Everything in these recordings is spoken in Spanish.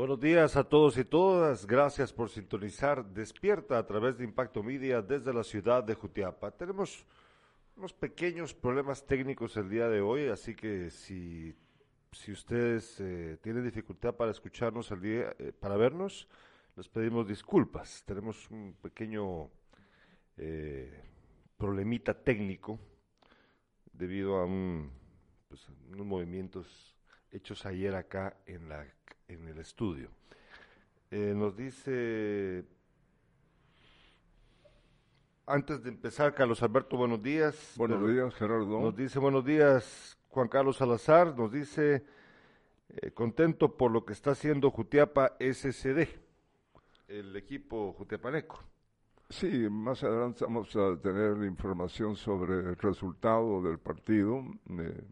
Buenos días a todos y todas. Gracias por sintonizar Despierta a través de Impacto Media desde la ciudad de Jutiapa. Tenemos unos pequeños problemas técnicos el día de hoy, así que si, si ustedes eh, tienen dificultad para escucharnos el día, eh, para vernos, les pedimos disculpas. Tenemos un pequeño eh, problemita técnico debido a un, pues, unos movimientos hechos ayer acá en, la, en el estudio. Eh, nos dice, antes de empezar, Carlos Alberto, buenos días. Buenos días, Gerardo. Nos dice, buenos días, Juan Carlos Salazar. Nos dice, eh, contento por lo que está haciendo Jutiapa SCD, el equipo jutiapaneco. Sí, más adelante vamos a tener información sobre el resultado del partido. Eh,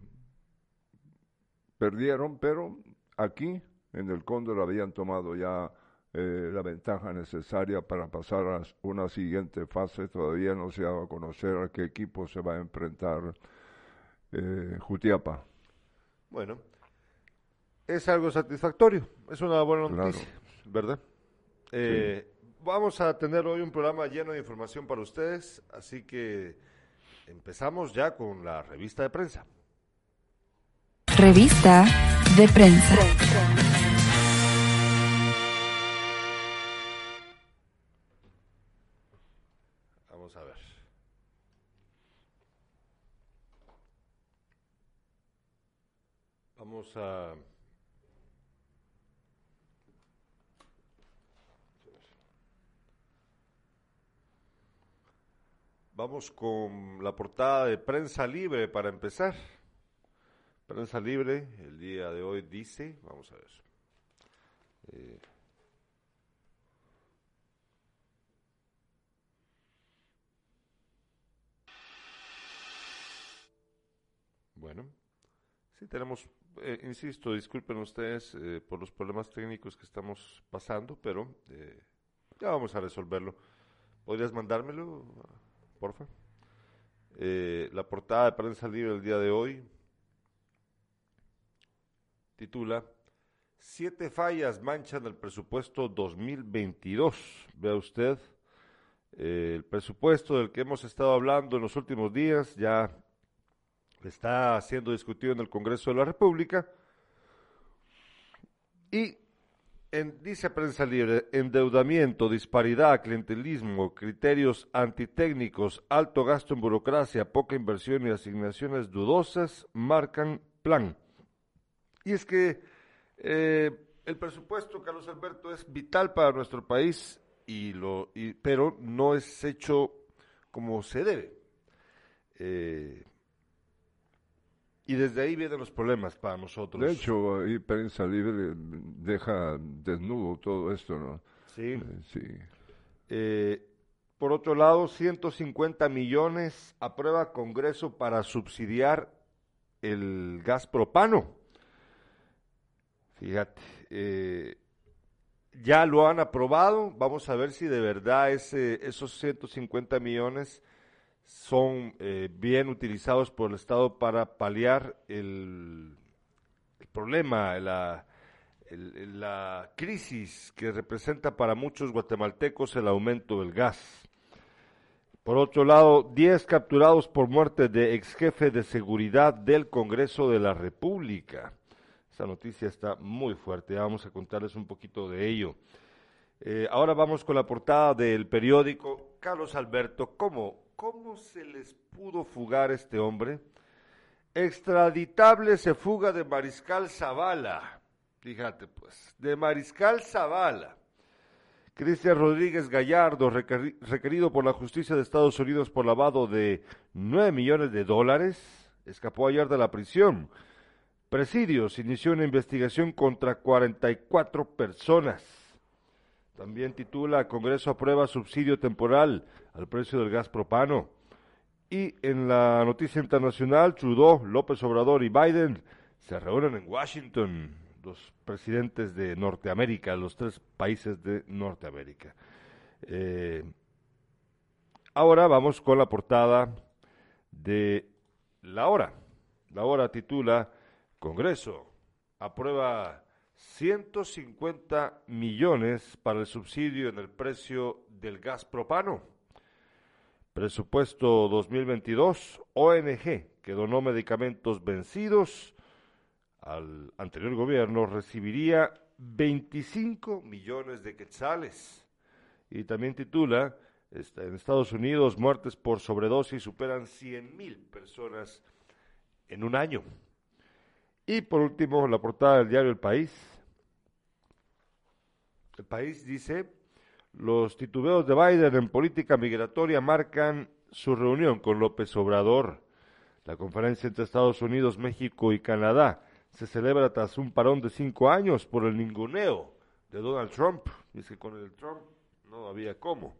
perdieron, pero aquí en el Cóndor habían tomado ya eh, la ventaja necesaria para pasar a una siguiente fase. Todavía no se ha dado a conocer a qué equipo se va a enfrentar eh, Jutiapa. Bueno, es algo satisfactorio, es una buena noticia, ¿verdad? Eh, Vamos a tener hoy un programa lleno de información para ustedes, así que empezamos ya con la revista de prensa. Revista de prensa. Vamos a ver. Vamos a... Vamos con la portada de Prensa Libre para empezar. Prensa Libre, el día de hoy dice, vamos a ver. Eh, bueno, sí tenemos, eh, insisto, disculpen ustedes eh, por los problemas técnicos que estamos pasando, pero eh, ya vamos a resolverlo. ¿Podrías mandármelo, porfa? Eh, la portada de Prensa Libre el día de hoy titula Siete fallas manchan el presupuesto 2022. Vea usted, eh, el presupuesto del que hemos estado hablando en los últimos días ya está siendo discutido en el Congreso de la República y en, dice Prensa Libre, endeudamiento, disparidad, clientelismo, criterios antitécnicos, alto gasto en burocracia, poca inversión y asignaciones dudosas marcan plan. Y es que eh, el presupuesto, Carlos Alberto, es vital para nuestro país, y lo, y, pero no es hecho como se debe. Eh, y desde ahí vienen los problemas para nosotros. De hecho, ahí Prensa Libre deja desnudo todo esto, ¿no? Sí. Eh, sí. Eh, por otro lado, 150 millones aprueba Congreso para subsidiar el gas propano. Fíjate, eh, ya lo han aprobado. Vamos a ver si de verdad ese, esos 150 millones son eh, bien utilizados por el Estado para paliar el, problema, la, la crisis que representa para muchos guatemaltecos el aumento del gas. Por otro lado, 10 capturados por muerte de ex jefe de seguridad del Congreso de la República. Esa noticia está muy fuerte, vamos a contarles un poquito de ello. Eh, ahora vamos con la portada del periódico. Carlos Alberto, ¿cómo, ¿cómo se les pudo fugar este hombre? Extraditable se fuga de Mariscal Zavala. Fíjate pues, de Mariscal Zavala. Cristian Rodríguez Gallardo, requerido por la justicia de Estados Unidos por lavado de 9 millones de dólares, escapó ayer de la prisión. Presidios inició una investigación contra 44 personas. También titula Congreso aprueba subsidio temporal al precio del gas propano. Y en la noticia internacional, Trudeau, López Obrador y Biden se reúnen en Washington, los presidentes de Norteamérica, los tres países de Norteamérica. Eh, ahora vamos con la portada de La Hora. La Hora titula Congreso aprueba 150 millones para el subsidio en el precio del gas propano. Presupuesto 2022, ONG, que donó medicamentos vencidos al anterior gobierno, recibiría 25 millones de quetzales. Y también titula, en Estados Unidos, muertes por sobredosis superan 100 mil personas en un año. Y por último, la portada del diario El País. El País dice, los titubeos de Biden en política migratoria marcan su reunión con López Obrador. La conferencia entre Estados Unidos, México y Canadá se celebra tras un parón de cinco años por el ninguneo de Donald Trump. Dice que con el Trump no había cómo.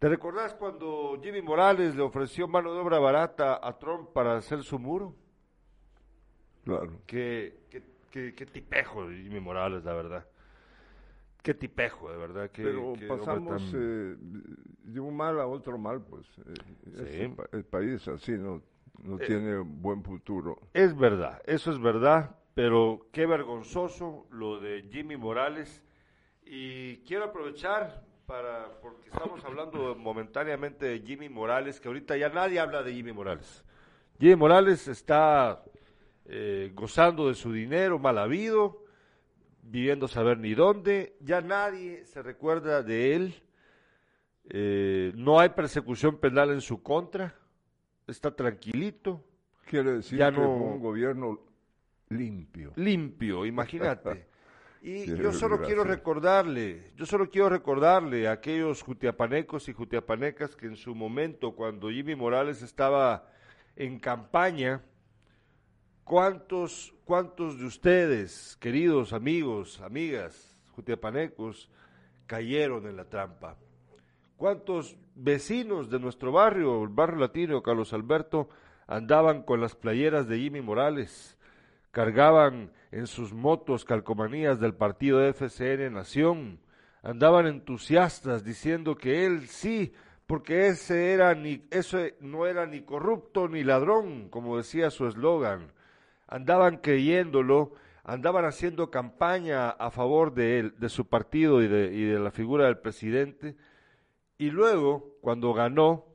¿Te recordás cuando Jimmy Morales le ofreció mano de obra barata a Trump para hacer su muro? Claro. Qué, qué, qué, tipejo Jimmy Morales, la verdad. Qué tipejo, de verdad. Pero pasamos eh, de un mal a otro mal, pues. Eh, el, país así no, no eh, tiene buen futuro. Es verdad, eso es verdad, pero qué vergonzoso lo de Jimmy Morales. Y quiero aprovechar para, porque estamos hablando momentáneamente de Jimmy Morales, que ahorita ya nadie habla de Jimmy Morales. Jimmy Morales está eh, gozando de su dinero mal habido, viviendo saber ni dónde, ya nadie se recuerda de él, eh, no hay persecución penal en su contra, está tranquilito. Quiere decir que un gobierno limpio. Limpio, imagínate. Y yo solo quiero recordarle, yo solo quiero recordarle a aquellos jutiapanecos y jutiapanecas que en su momento, cuando Jimmy Morales estaba en campaña, ¿cuántos, cuántos de ustedes, queridos amigos, amigas, jutiapanecos, cayeron en la trampa? ¿Cuántos vecinos de nuestro barrio, el barrio latino, Carlos Alberto, andaban con las playeras de Jimmy Morales? cargaban en sus motos calcomanías del partido FCN Nación, andaban entusiastas diciendo que él sí, porque ese era ni, eso no era ni corrupto ni ladrón, como decía su eslogan. Andaban creyéndolo, andaban haciendo campaña a favor de él, de su partido y de, y de la figura del presidente, y luego, cuando ganó,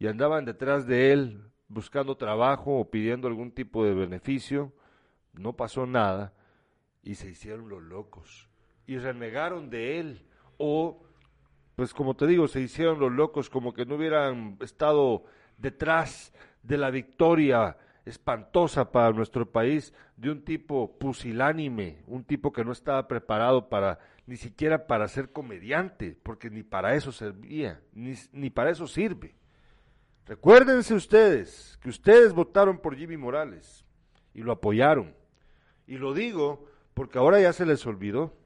y andaban detrás de él buscando trabajo o pidiendo algún tipo de beneficio, no pasó nada y se hicieron los locos. Y renegaron de él. O pues como te digo se hicieron los locos como que no hubieran estado detrás de la victoria espantosa para nuestro país de un tipo pusilánime, un tipo que no estaba preparado para ni siquiera para ser comediante, porque ni para eso servía, ni, ni para eso sirve. Recuérdense ustedes que ustedes votaron por Jimmy Morales y lo apoyaron. Y lo digo porque ahora ya se les olvidó.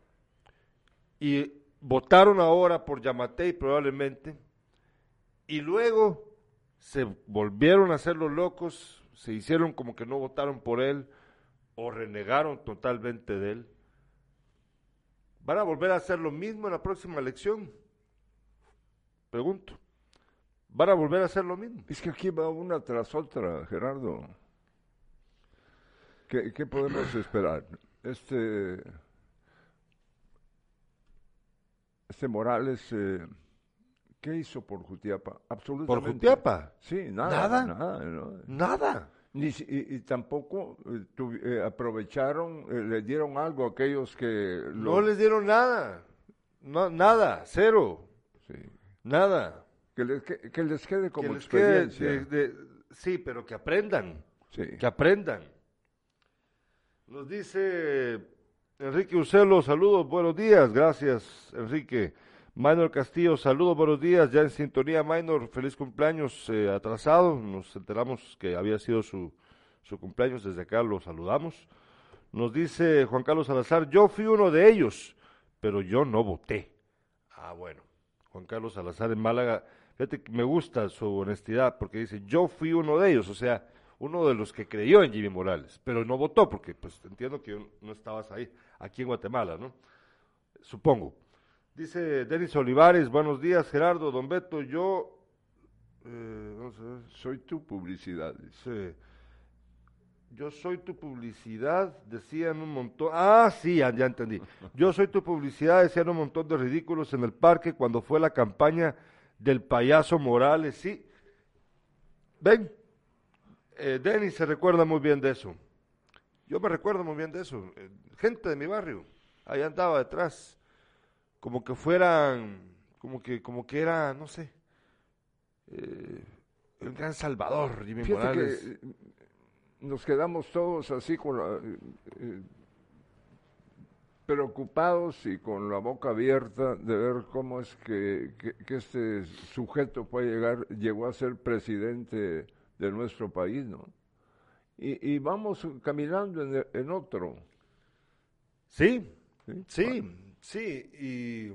Y votaron ahora por Yamatei probablemente. Y luego se volvieron a hacer los locos, se hicieron como que no votaron por él o renegaron totalmente de él. ¿Van a volver a hacer lo mismo en la próxima elección? Pregunto. ¿Van a volver a hacer lo mismo? Es que aquí va una tras otra, Gerardo. ¿Qué, podemos esperar? Este, este Morales, eh, ¿qué hizo por Jutiapa? Absolutamente. ¿Por Jutiapa? Sí, nada. Nada. Nada. Ni, y, tampoco eh, eh, aprovecharon, le dieron algo a aquellos que... No les dieron nada. No, nada, cero. Sí. Nada. Que les, que, les quede como experiencia. sí, pero que aprendan. Sí. Que aprendan. Nos dice Enrique Ucelo, saludos, buenos días, gracias Enrique. Minor Castillo, saludos, buenos días, ya en sintonía Minor, feliz cumpleaños eh, atrasado, nos enteramos que había sido su, su cumpleaños, desde acá lo saludamos. Nos dice Juan Carlos Salazar, yo fui uno de ellos, pero yo no voté. Ah, bueno, Juan Carlos Salazar en Málaga, fíjate que me gusta su honestidad, porque dice, yo fui uno de ellos, o sea, uno de los que creyó en Jimmy Morales, pero no votó porque pues entiendo que no estabas ahí, aquí en Guatemala, ¿no? Supongo. Dice Denis Olivares, buenos días Gerardo, don Beto, yo eh, soy tu publicidad. Sí. Yo soy tu publicidad, decían un montón. Ah, sí, ya, ya entendí. Yo soy tu publicidad, decían un montón de ridículos en el parque cuando fue la campaña del payaso Morales. Sí. Ven, eh, Denis se recuerda muy bien de eso. Yo me recuerdo muy bien de eso. Eh, gente de mi barrio, ahí andaba detrás. Como que fueran, como que, como que era, no sé, eh, el gran salvador, Jimmy Fíjate Morales. que nos quedamos todos así con la, eh, eh, preocupados y con la boca abierta de ver cómo es que, que- que este sujeto puede llegar, llegó a ser presidente de nuestro país, ¿no? Y, y vamos caminando en, en otro. Sí, ¿sí? sí, sí, y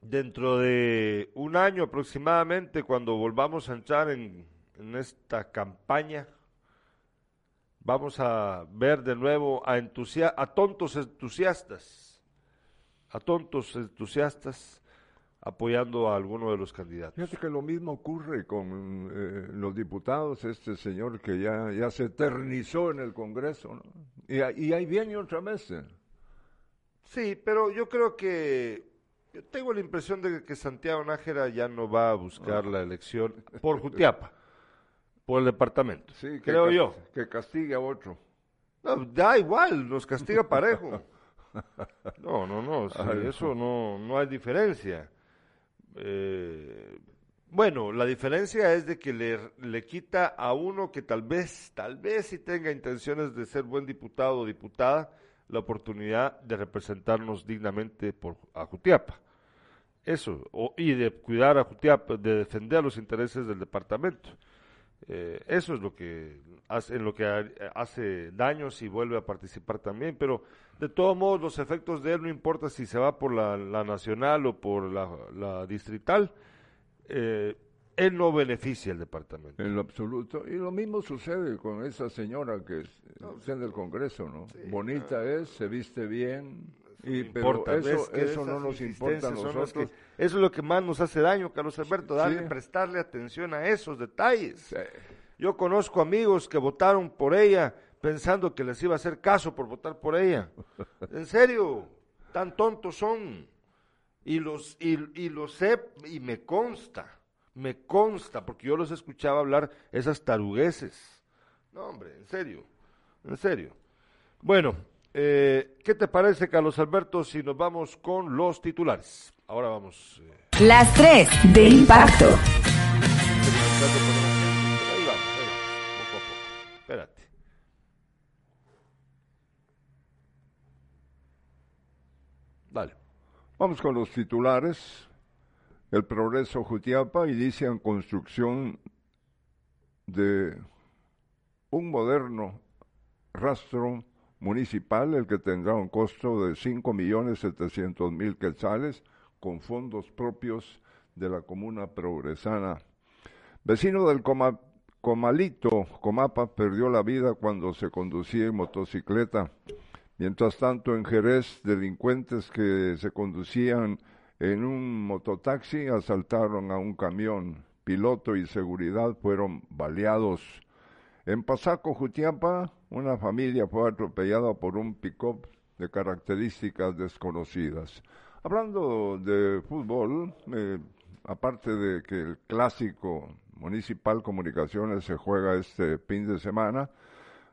dentro de un año aproximadamente, cuando volvamos a entrar en, en esta campaña, vamos a ver de nuevo a, a tontos entusiastas, a tontos entusiastas apoyando a alguno de los candidatos. Fíjate que lo mismo ocurre con eh, los diputados, este señor que ya, ya se eternizó en el Congreso, ¿no? Y, y ahí viene otra vez. Sí, pero yo creo que yo tengo la impresión de que Santiago Nájera ya no va a buscar la elección por Jutiapa, por el departamento. Sí, que creo cas- yo. Que castigue a otro. No, da igual, nos castiga parejo. No, no, no, sí, Ay, eso no, no hay diferencia. Eh, bueno, la diferencia es de que le, le quita a uno que tal vez, tal vez si tenga intenciones de ser buen diputado o diputada, la oportunidad de representarnos dignamente por, a Jutiapa. Eso, o- y de cuidar a Jutiapa, de defender los intereses del departamento. Eh, eso es lo que hace, en lo que ha- hace daños y vuelve a participar también, pero de todos modos los efectos de él no importa si se va por la, nacional o por la, la distrital, eh, él no beneficia al departamento. En lo absoluto. Y lo mismo sucede con esa señora que es- en el Congreso, ¿no? Bonita es, se viste bien. Y, No pero importa, eso, eso no nos importa a nosotros. que- eso es lo que más nos hace daño, Carlos Alberto, darle, Sí. prestarle atención a esos detalles. Sí. Yo conozco amigos que votaron por ella pensando que les iba a hacer caso por votar por ella. En serio, tan tontos son. Y los, y, y lo sé y me consta, me consta, porque yo los escuchaba hablar esas tarugueses. No, hombre, en serio, en serio. Bueno, eh, ¿qué te parece, Carlos Alberto, si nos vamos con los titulares? Ahora vamos. eh, Las tres de impacto. Ahí poco a poco. Espérate. Vamos con los titulares. El Progreso Jutiapa inician construcción de un moderno rastro municipal, el que tendrá un costo de 5.700.000 quetzales con fondos propios de la comuna progresana. Vecino del Coma- Comalito, Comapa, perdió la vida cuando se conducía en motocicleta. Mientras tanto, en Jerez, delincuentes que se conducían en un mototaxi asaltaron a un camión. Piloto y seguridad fueron baleados. En Pasaco, Jutiapa, una familia fue atropellada por un pick-up de características desconocidas. Hablando de fútbol, eh, aparte de que el clásico municipal comunicaciones se juega este fin de semana,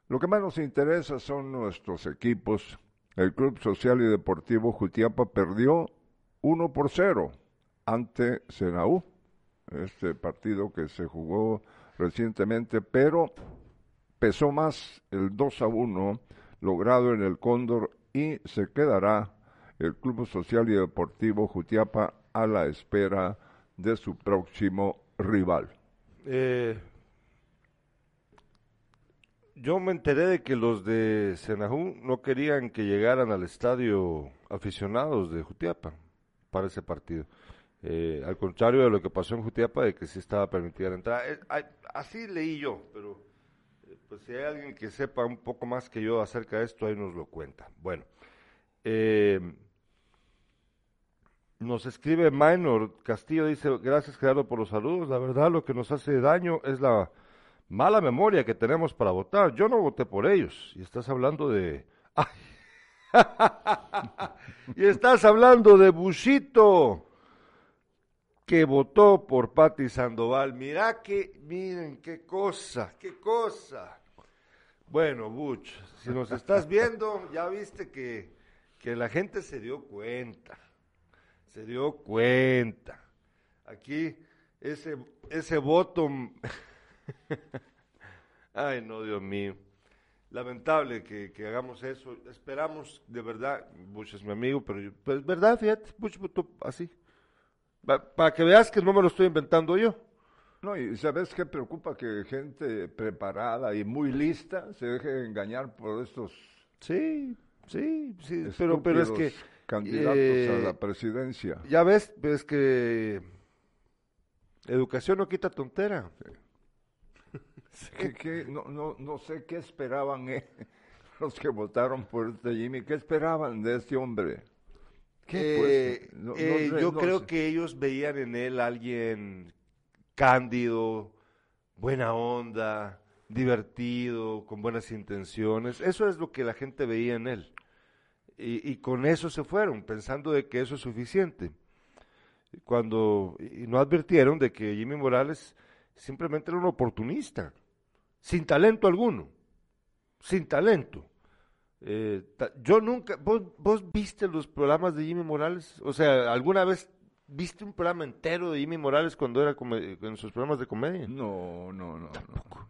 lo que más nos interesa son nuestros equipos. El Club Social y Deportivo Jutiapa perdió 1 por 0 ante Senaú, este partido que se jugó recientemente, pero pesó más el 2 a 1 logrado en el Cóndor y se quedará el Club Social y Deportivo Jutiapa a la espera de su próximo rival. Eh, yo me enteré de que los de Senajú no querían que llegaran al estadio aficionados de Jutiapa para ese partido. Eh, al contrario de lo que pasó en Jutiapa, de que sí estaba permitida la entrada. Eh, ay, así leí yo, pero eh, pues si hay alguien que sepa un poco más que yo acerca de esto, ahí nos lo cuenta. Bueno, nos escribe Minor Castillo, dice, gracias Gerardo por los saludos. La verdad lo que nos hace daño es la mala memoria que tenemos para votar. Yo no voté por ellos. Y estás hablando de... y estás hablando de Bushito, que votó por Patti Sandoval. Mira que, miren, qué cosa, qué cosa. Bueno, Bush, si nos estás viendo, ya viste que, que la gente se dio cuenta. Se dio cuenta. Aquí, ese, ese voto... Ay, no, Dios mío. Lamentable que, hagamos eso. Esperamos, de verdad, Bush es mi amigo, pero es pues, verdad, fíjate, Bush votó así. para que veas que no me lo estoy inventando yo. No, y ¿sabes qué preocupa? Que gente preparada y muy lista se deje engañar por estos... Sí, sí, sí, pero, pero es que... Candidatos a la eh, presidencia. Ya ves, ves que educación no quita tontera. no, no, no sé qué esperaban eh, los que votaron por este Jimmy, qué esperaban de este hombre. Eh, eh, yo creo que ellos veían en él alguien cándido, buena onda, divertido, con buenas intenciones. Eso es lo que la gente veía en él. Y, y con eso se fueron, pensando de que eso es suficiente. Cuando y no advirtieron de que Jimmy Morales simplemente era un oportunista sin talento alguno, sin talento. Eh, yo nunca, ¿vos, ¿vos viste los programas de Jimmy Morales? O sea, ¿alguna vez viste un programa entero de Jimmy Morales cuando era en sus programas de comedia? No, no, no. Tampoco.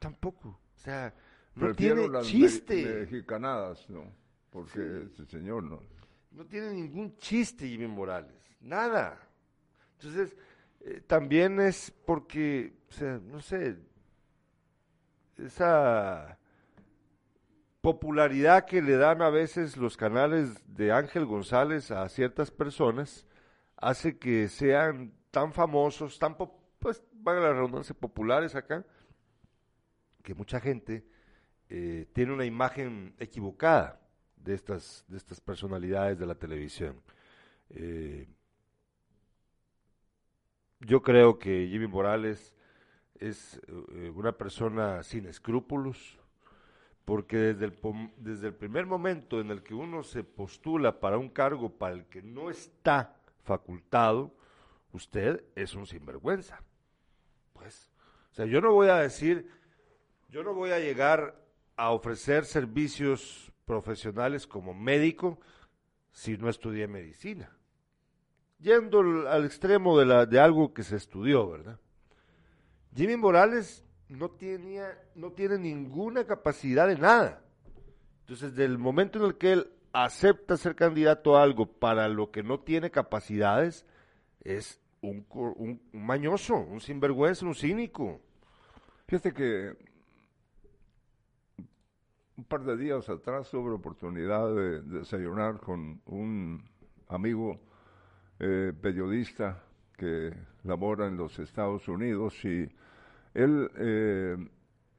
Tampoco. O sea, no tiene chiste. mexicanadas, no. Porque ese señor no. No tiene ningún chiste Jimmy Morales. Nada. Entonces, eh, también es porque, o sea, no sé, esa popularidad que le dan a veces los canales de Ángel González a ciertas personas hace que sean tan famosos, tan, pues, van a la redundancia, populares acá, que mucha gente eh, tiene una imagen equivocada de estas, de estas personalidades de la televisión. Eh, yo creo que Jimmy Morales es eh, una persona sin escrúpulos, porque desde el, desde el primer momento en el que uno se postula para un cargo para el que no está facultado, usted es un sinvergüenza. Pues, o sea, yo no voy a decir, yo no voy a llegar a ofrecer servicios profesionales como médico si no estudié medicina. Yendo al extremo de, la, de algo que se estudió, ¿verdad? Jimmy Morales no, tenía, no tiene ninguna capacidad de nada. Entonces, del momento en el que él acepta ser candidato a algo para lo que no tiene capacidades, es un, un, mañoso, un sinvergüenza, un cínico. Fíjate que un par de días atrás tuve la oportunidad de, desayunar con un amigo eh, periodista que labora en los Estados Unidos y él eh,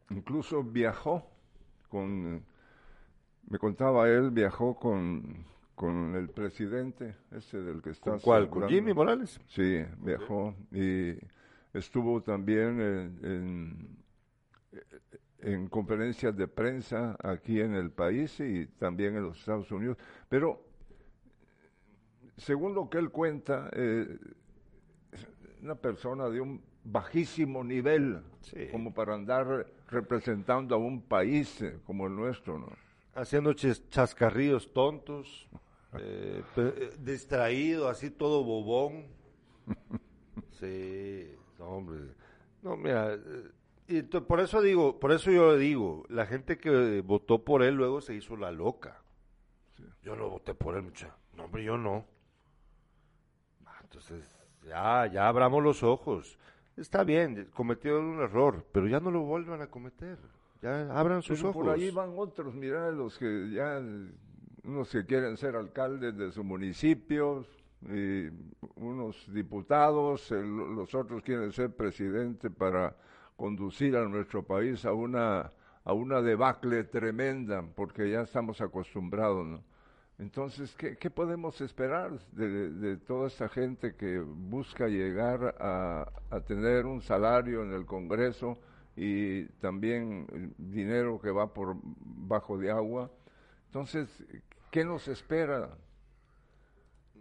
incluso viajó con, me contaba él, viajó con, con el presidente, ese del que está... ¿Con cuál? ¿Con Jimmy Morales? Sí, viajó y estuvo también en, en, conferencias de prensa aquí en el país y también en los Estados Unidos. Pero, según lo que él cuenta, eh, una persona de un bajísimo nivel, como para andar representando a un país eh, como el nuestro, ¿no? Haciendo chascarrillos tontos, eh, eh, distraído, así todo bobón. sí, hombre. No, mira, y por eso digo, por eso yo le digo, la gente que votó por él luego se hizo la loca. Yo no voté por él, mucha. No, hombre, yo no. Ah, entonces, ya, ya abramos los ojos. Está bien, cometió un error, pero ya no lo vuelvan a cometer. Ya abran sus ojos. Por ahí van otros, mira, los que ya, unos que quieren ser alcaldes de su municipio, y unos diputados, los otros quieren ser presidente para conducir a nuestro país a una, a una debacle tremenda, porque ya estamos acostumbrados, ¿no? Entonces, ¿qué, podemos esperar de, toda esta gente que busca llegar a, tener un salario en el Congreso y también dinero que va por bajo de agua. Entonces, ¿qué nos espera?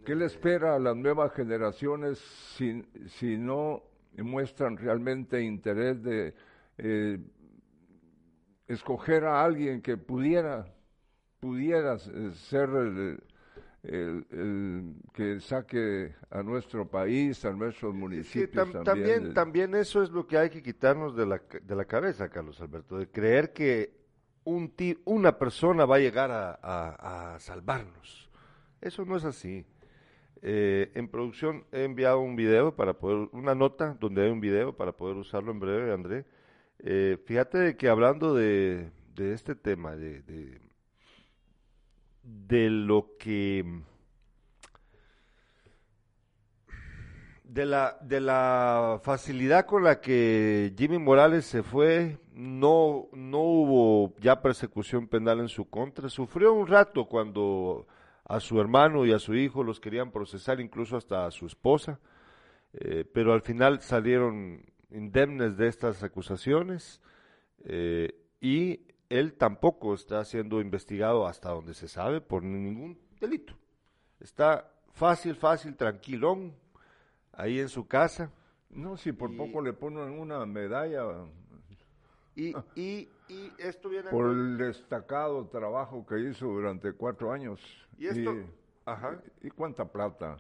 ¿Qué le espera a las nuevas generaciones si, si no muestran realmente interés de eh, escoger a alguien que pudiera, pudiera ser el, que saque a nuestro país, a nuestros municipios. también, también, eso es lo que hay que quitarnos de la, de la cabeza, Carlos Alberto, de creer que un una persona va a llegar a, salvarnos. Eso no es así. Eh, en producción he enviado un video para poder, una nota donde hay un video para poder usarlo en breve, André. Eh, fíjate que hablando de, de este tema, de, de lo que de la de la facilidad con la que Jimmy Morales se fue no no hubo ya persecución penal en su contra. Sufrió un rato cuando a su hermano y a su hijo los querían procesar incluso hasta a su esposa eh, pero al final salieron indemnes de estas acusaciones eh, y él tampoco está siendo investigado hasta donde se sabe por ningún delito. Está fácil, fácil, tranquilón, ahí en su casa. No, si por poco le ponen una medalla. Y, y, y esto viene... Por el destacado trabajo que hizo durante cuatro años. Y esto... ajá. ¿Y cuánta plata?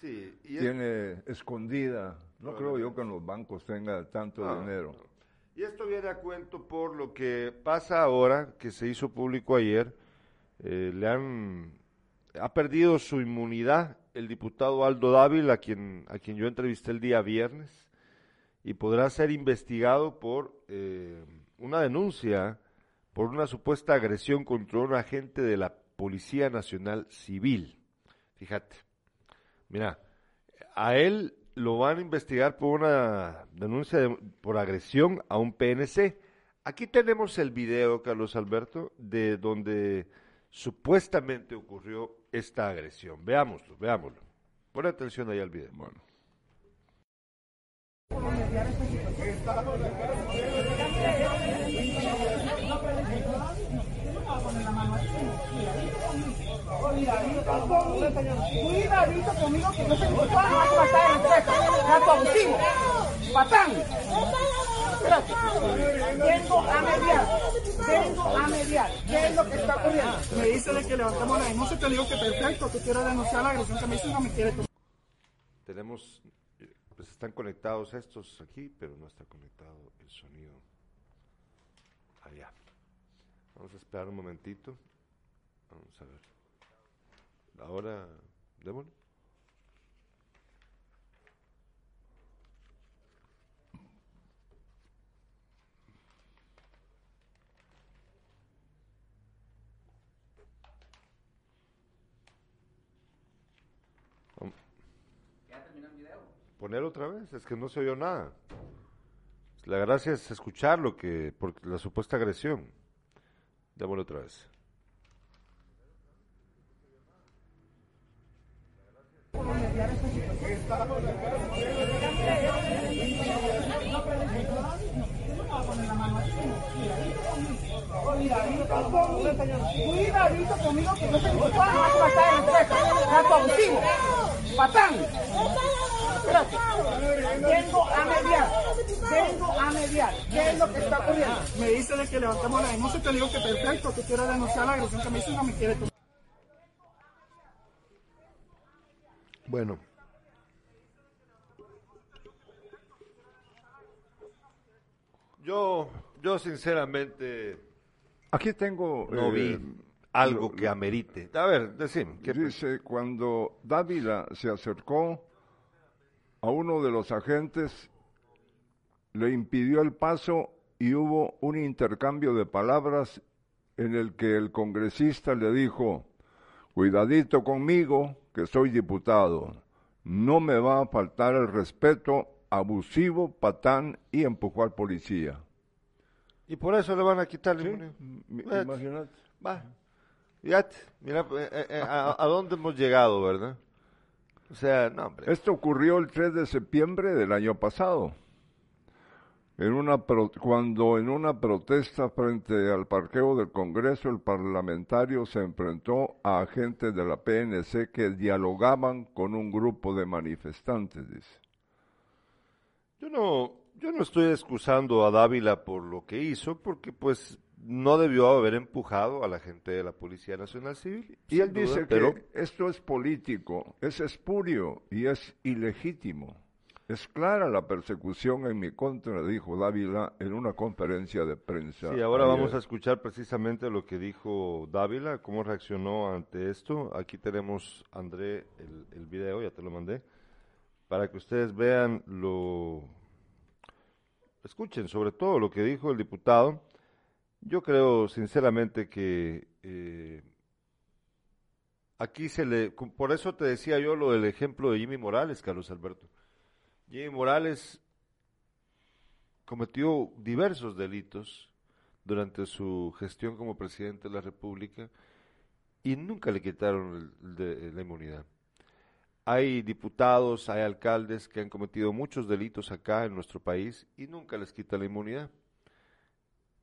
Sí. tiene escondida. No creo yo que en los bancos tenga tanto ah, dinero. Y esto viene a cuento por lo que pasa ahora, que se hizo público ayer. Eh, le han ha perdido su inmunidad el diputado Aldo Dávila, a quien, a quien yo entrevisté el día viernes, y podrá ser investigado por eh, una denuncia por una supuesta agresión contra un agente de la Policía Nacional Civil. Fíjate, mira, a él lo van a investigar por una denuncia por agresión a un PNC. Aquí tenemos el video, Carlos Alberto, de donde supuestamente ocurrió esta agresión. Veámoslo, veámoslo. Pon atención ahí al video. Bueno. Cuidadito conmigo, cuidadito conmigo que no se me van a matar en tres. Gato abusivo. Patán. Vengo a mediar. Vengo a mediar. ¿Qué es lo que está ocurriendo? Me dice de que levantamos la denuncia. Te digo que perfecto. Tú quieres denunciar la agresión que me hizo y no me quiere tomar. Tenemos, pues están conectados estos aquí, pero no está conectado el sonido allá. Vamos a esperar un momentito. Vamos a ver. Ahora, démosle. ¿Ya terminó el video? Poner otra vez, es que no se oyó nada. La gracia es escuchar lo que, por la supuesta agresión. Démosle otra vez. Cuidadito conmigo que no se me matar en tres. Abusivo. Patán. Espérate. Vengo a mediar. Vengo a mediar. ¿Qué es lo que está ocurriendo? Me dice de que levantamos la denuncia. Te digo que perfecto, que quiero denunciar la agresión que me hizo no me quiere tomar. Bueno. Yo, yo sinceramente Aquí tengo... No vi eh, algo que amerite. A ver, decime. dice, cuando Dávila se acercó a uno de los agentes, le impidió el paso y hubo un intercambio de palabras en el que el congresista le dijo, cuidadito conmigo, que soy diputado, no me va a faltar el respeto abusivo, patán y empujó al policía. Y por eso le van a quitar el Imagínate. Va. Fíjate, mira eh, eh, eh, a, dónde hemos llegado, ¿verdad? O sea, no, hombre. Esto ocurrió el 3 de septiembre del año pasado. En una pro- cuando en una protesta frente al parqueo del Congreso el parlamentario se enfrentó a agentes de la PNC que dialogaban con un grupo de manifestantes, dice. Yo no, yo no estoy excusando a Dávila por lo que hizo, porque pues no debió haber empujado a la gente de la Policía Nacional Civil. Y él duda, dice pero que esto es político, es espurio y es ilegítimo. Es clara la persecución en mi contra, dijo Dávila en una conferencia de prensa. Sí, ahora ayer. vamos a escuchar precisamente lo que dijo Dávila, cómo reaccionó ante esto. Aquí tenemos, André, el, el video, ya te lo mandé, para que ustedes vean lo... Escuchen sobre todo lo que dijo el diputado. Yo creo sinceramente que eh, aquí se le... Por eso te decía yo lo del ejemplo de Jimmy Morales, Carlos Alberto. Jimmy Morales cometió diversos delitos durante su gestión como presidente de la República y nunca le quitaron el- de- la inmunidad. Hay diputados, hay alcaldes que han cometido muchos delitos acá en nuestro país y nunca les quitan la inmunidad.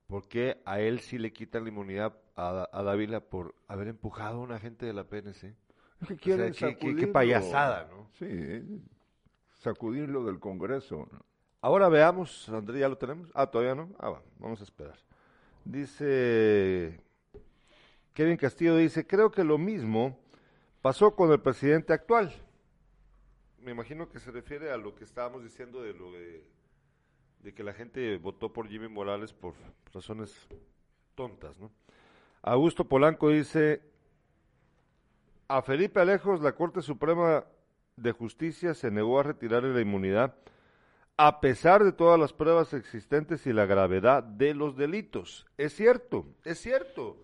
¿Por qué a él sí le quitan la inmunidad a, a Dávila por haber empujado a un agente de la PNC? Es que quieren qué- qué- qué payasada, ¿no? Sí, sacudirlo del Congreso. Ahora veamos, André, ¿ya lo tenemos? Ah, todavía no. Ah, va, vamos a esperar. Dice Kevin Castillo, dice, creo que lo mismo pasó con el presidente actual. Me imagino que se refiere a lo que estábamos diciendo de lo de, de que la gente votó por Jimmy Morales por razones tontas, ¿no? Augusto Polanco dice, a Felipe Alejos la Corte Suprema de Justicia se negó a retirarle la inmunidad a pesar de todas las pruebas existentes y la gravedad de los delitos. Es cierto, es cierto.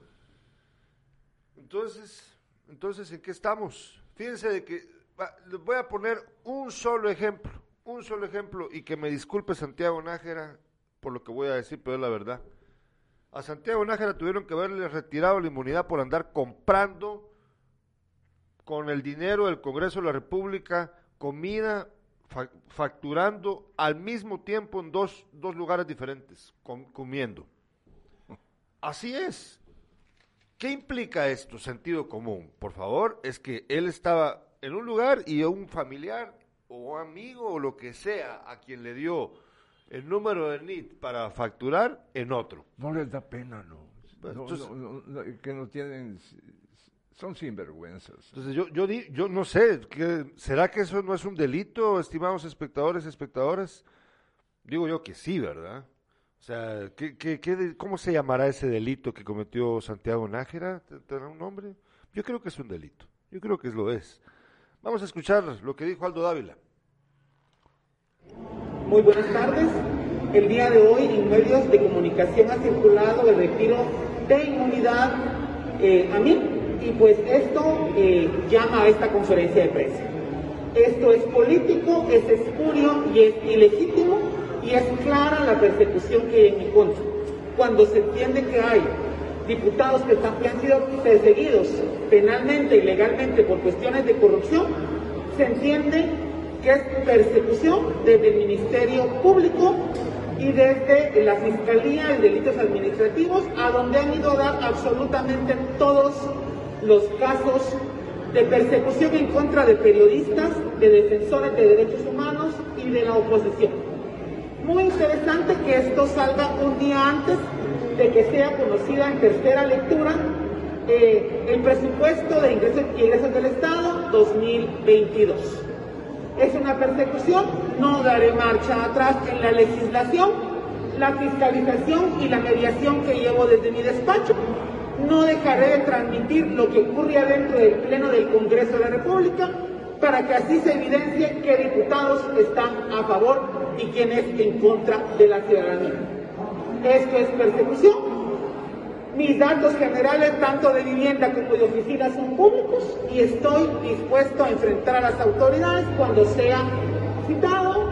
Entonces, entonces ¿en qué estamos? Fíjense de que les voy a poner un solo ejemplo, un solo ejemplo y que me disculpe Santiago Nájera por lo que voy a decir, pero es la verdad. A Santiago Nájera tuvieron que haberle retirado la inmunidad por andar comprando con el dinero del Congreso de la República comida fa- facturando al mismo tiempo en dos, dos lugares diferentes, com- comiendo. Así es. ¿Qué implica esto? Sentido común. Por favor, es que él estaba en un lugar y un familiar o amigo o lo que sea a quien le dio el número de NIT para facturar en otro. No les da pena, ¿no? Pues, No, entonces- no, no, no, que no tienen, son sinvergüenzas. Entonces yo, yo, di- yo no sé, ¿qué- ¿será que eso no es un delito, estimados espectadores, espectadoras? Digo yo que sí, ¿verdad? O sea, ¿qué, qué, ¿cómo se llamará ese delito que cometió Santiago Nájera? ¿Te- ¿Tendrá un nombre? Yo creo que es un delito, yo creo que lo es. Vamos a escuchar lo que dijo Aldo Dávila. Muy buenas tardes. El día de hoy en medios de comunicación ha circulado el retiro de inmunidad eh, a mí y pues esto eh, llama a esta conferencia de prensa. Esto es político, es espurio y es ilegítimo y es clara la persecución que hay en mi contra. Cuando se entiende que hay diputados que, están- que han sido perseguidos penalmente y legalmente por cuestiones de corrupción, se entiende que es persecución desde el Ministerio Público y desde la Fiscalía de Delitos Administrativos, a donde han ido a dar absolutamente todos los casos de persecución en contra de periodistas, de defensores de derechos humanos y de la oposición. Muy interesante que esto salga un día antes de que sea conocida en tercera lectura eh, el presupuesto de ingresos y egresos del Estado 2022. Es una persecución, no daré marcha atrás en la legislación, la fiscalización y la mediación que llevo desde mi despacho. No dejaré de transmitir lo que ocurre adentro del Pleno del Congreso de la República para que así se evidencie qué diputados están a favor y quiénes en contra de la ciudadanía. Esto es persecución. Mis datos generales, tanto de vivienda como de oficina, son públicos y estoy dispuesto a enfrentar a las autoridades cuando sea citado,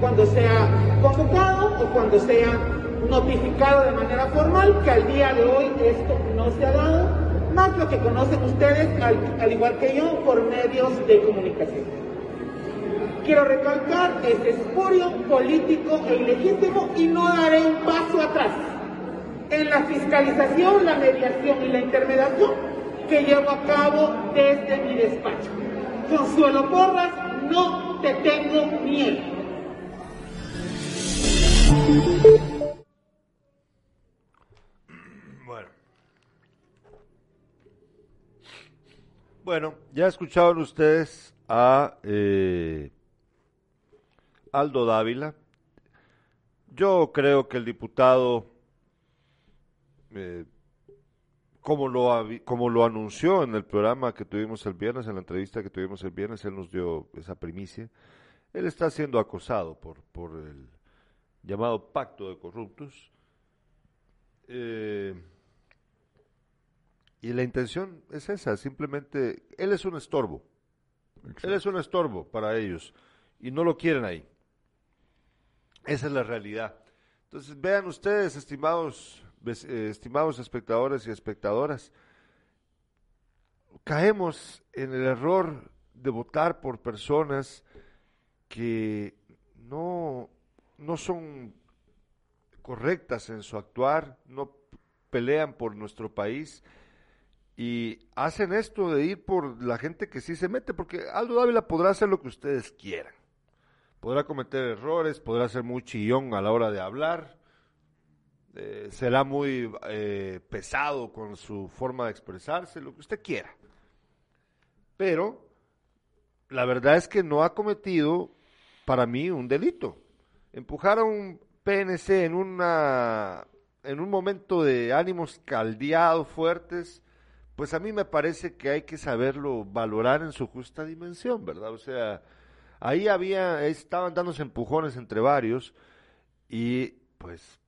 cuando sea convocado o cuando sea notificado de manera formal, que al día de hoy esto no se ha dado, más lo que conocen ustedes, al, al igual que yo, por medios de comunicación. quiero recalcar, es espurio, político e ilegítimo y no daré un paso atrás en la fiscalización, la mediación y la intermediación que llevo a cabo desde mi despacho. Consuelo Porras, no te tengo miedo. Bueno. Bueno, ya escucharon ustedes a eh, Aldo Dávila. Yo creo que el diputado, eh, como, lo, anunció en el programa que tuvimos el viernes, en la entrevista que tuvimos el viernes, él nos dio esa primicia, él está siendo acosado por, por el llamado pacto de corruptos. Eh, y la intención es esa, simplemente, él es un estorbo. Él es un estorbo para ellos y no lo quieren ahí. Esa es la realidad. Entonces, vean ustedes, estimados, eh, estimados espectadores y espectadoras, caemos en el error de votar por personas que no, no son correctas en su actuar, no pelean por nuestro país y hacen esto de ir por la gente que sí se mete, porque Aldo Dávila podrá hacer lo que ustedes quieran. Podrá cometer errores, podrá ser muy chillón a la hora de hablar, eh, será muy eh, pesado con su forma de expresarse, lo que usted quiera. Pero la verdad es que no ha cometido, para mí, un delito. Empujar a un PNC en, una, en un momento de ánimos caldeados, fuertes, pues a mí me parece que hay que saberlo valorar en su justa dimensión, ¿verdad? O sea, ahí había, estaban dándose empujones entre varios y pues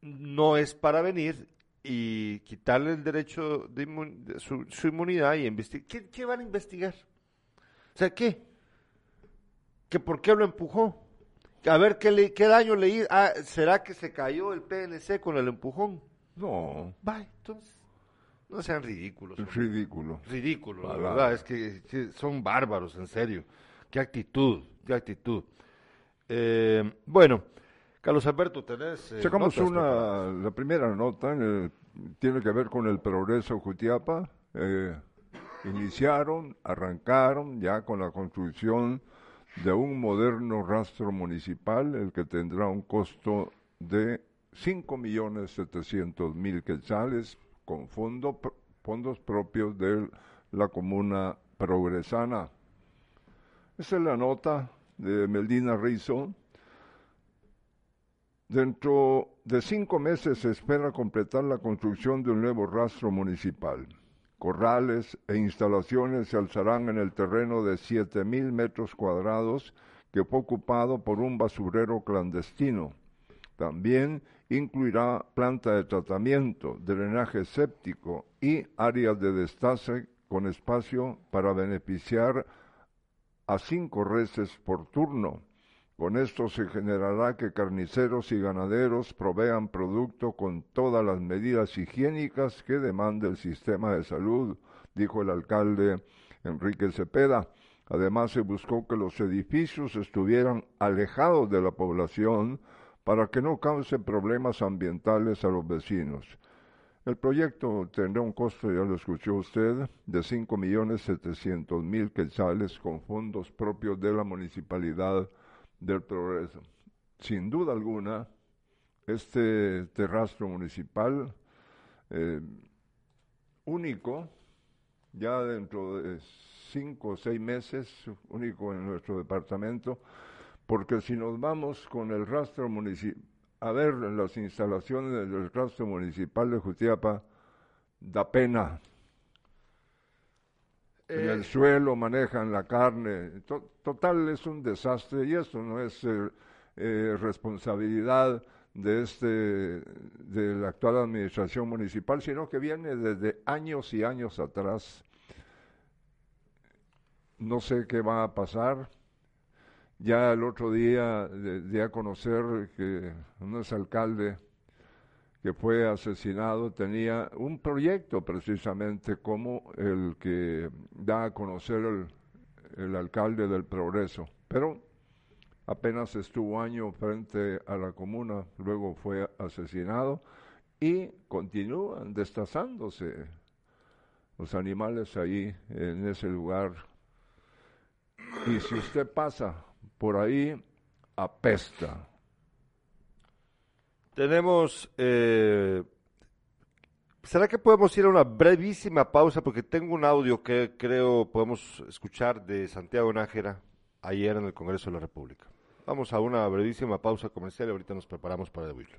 no es para venir y quitarle el derecho de, inmun- de su, su inmunidad y investigar. ¿Qué, ¿Qué van a investigar? O sea, ¿qué? ¿Que por qué lo empujó? A ver, ¿qué, le- qué daño le hizo? Ah, ¿Será que se cayó el PNC con el empujón? No, Va, entonces, no sean ridículos. hombre. ridículo. Ridículo, la verdad, es que, que son bárbaros, en serio. Qué actitud, qué actitud. Eh, bueno, Carlos Alberto, tenés... eh, Sacamos notas una, la primera nota, eh, tiene que ver con el progreso Jutiapa. Eh, iniciaron, arrancaron ya con la construcción de un moderno rastro municipal, el que tendrá un costo de 5.700.000 quetzales con fondo, fondos propios de la comuna progresana. Esa es la nota de Meldina Rizzo. Dentro de cinco meses se espera completar la construcción de un nuevo rastro municipal. Corrales e instalaciones se alzarán en el terreno de 7.000 metros cuadrados que fue ocupado por un basurero clandestino. También incluirá planta de tratamiento, drenaje séptico y áreas de destace con espacio para beneficiar a cinco reses por turno. Con esto se generará que carniceros y ganaderos provean producto con todas las medidas higiénicas que demanda el sistema de salud, dijo el alcalde Enrique Cepeda. Además, se buscó que los edificios estuvieran alejados de la población para que no causen problemas ambientales a los vecinos. El proyecto tendrá un costo, ya lo escuchó usted, de 5.700.000 quetzales con fondos propios de la Municipalidad del Progreso. Sin duda alguna, este terrastro municipal eh, único, ya dentro de cinco o seis meses, único en nuestro departamento, porque si nos vamos con el rastro municipal, a ver las instalaciones del rastro municipal de Jutiapa, da pena. En Eh, el suelo manejan la carne. To- total, es un desastre y esto no es eh, eh, responsabilidad de este de la actual administración municipal, sino que viene desde años y años atrás. No sé qué va a pasar. Ya el otro día di a conocer que un exalcalde que fue asesinado tenía un proyecto precisamente como el que da a conocer el, el alcalde del Progreso, pero apenas estuvo año frente a la comuna, luego fue asesinado y continúan destazándose los animales ahí en ese lugar. Y si usted pasa por ahí, apesta. Tenemos... Eh, ¿Será que podemos ir a una brevísima pausa? Porque tengo un audio que creo podemos escuchar de Santiago Nájera ayer en el Congreso de la República. Vamos a una brevísima pausa comercial y ahorita nos preparamos para debuirlo.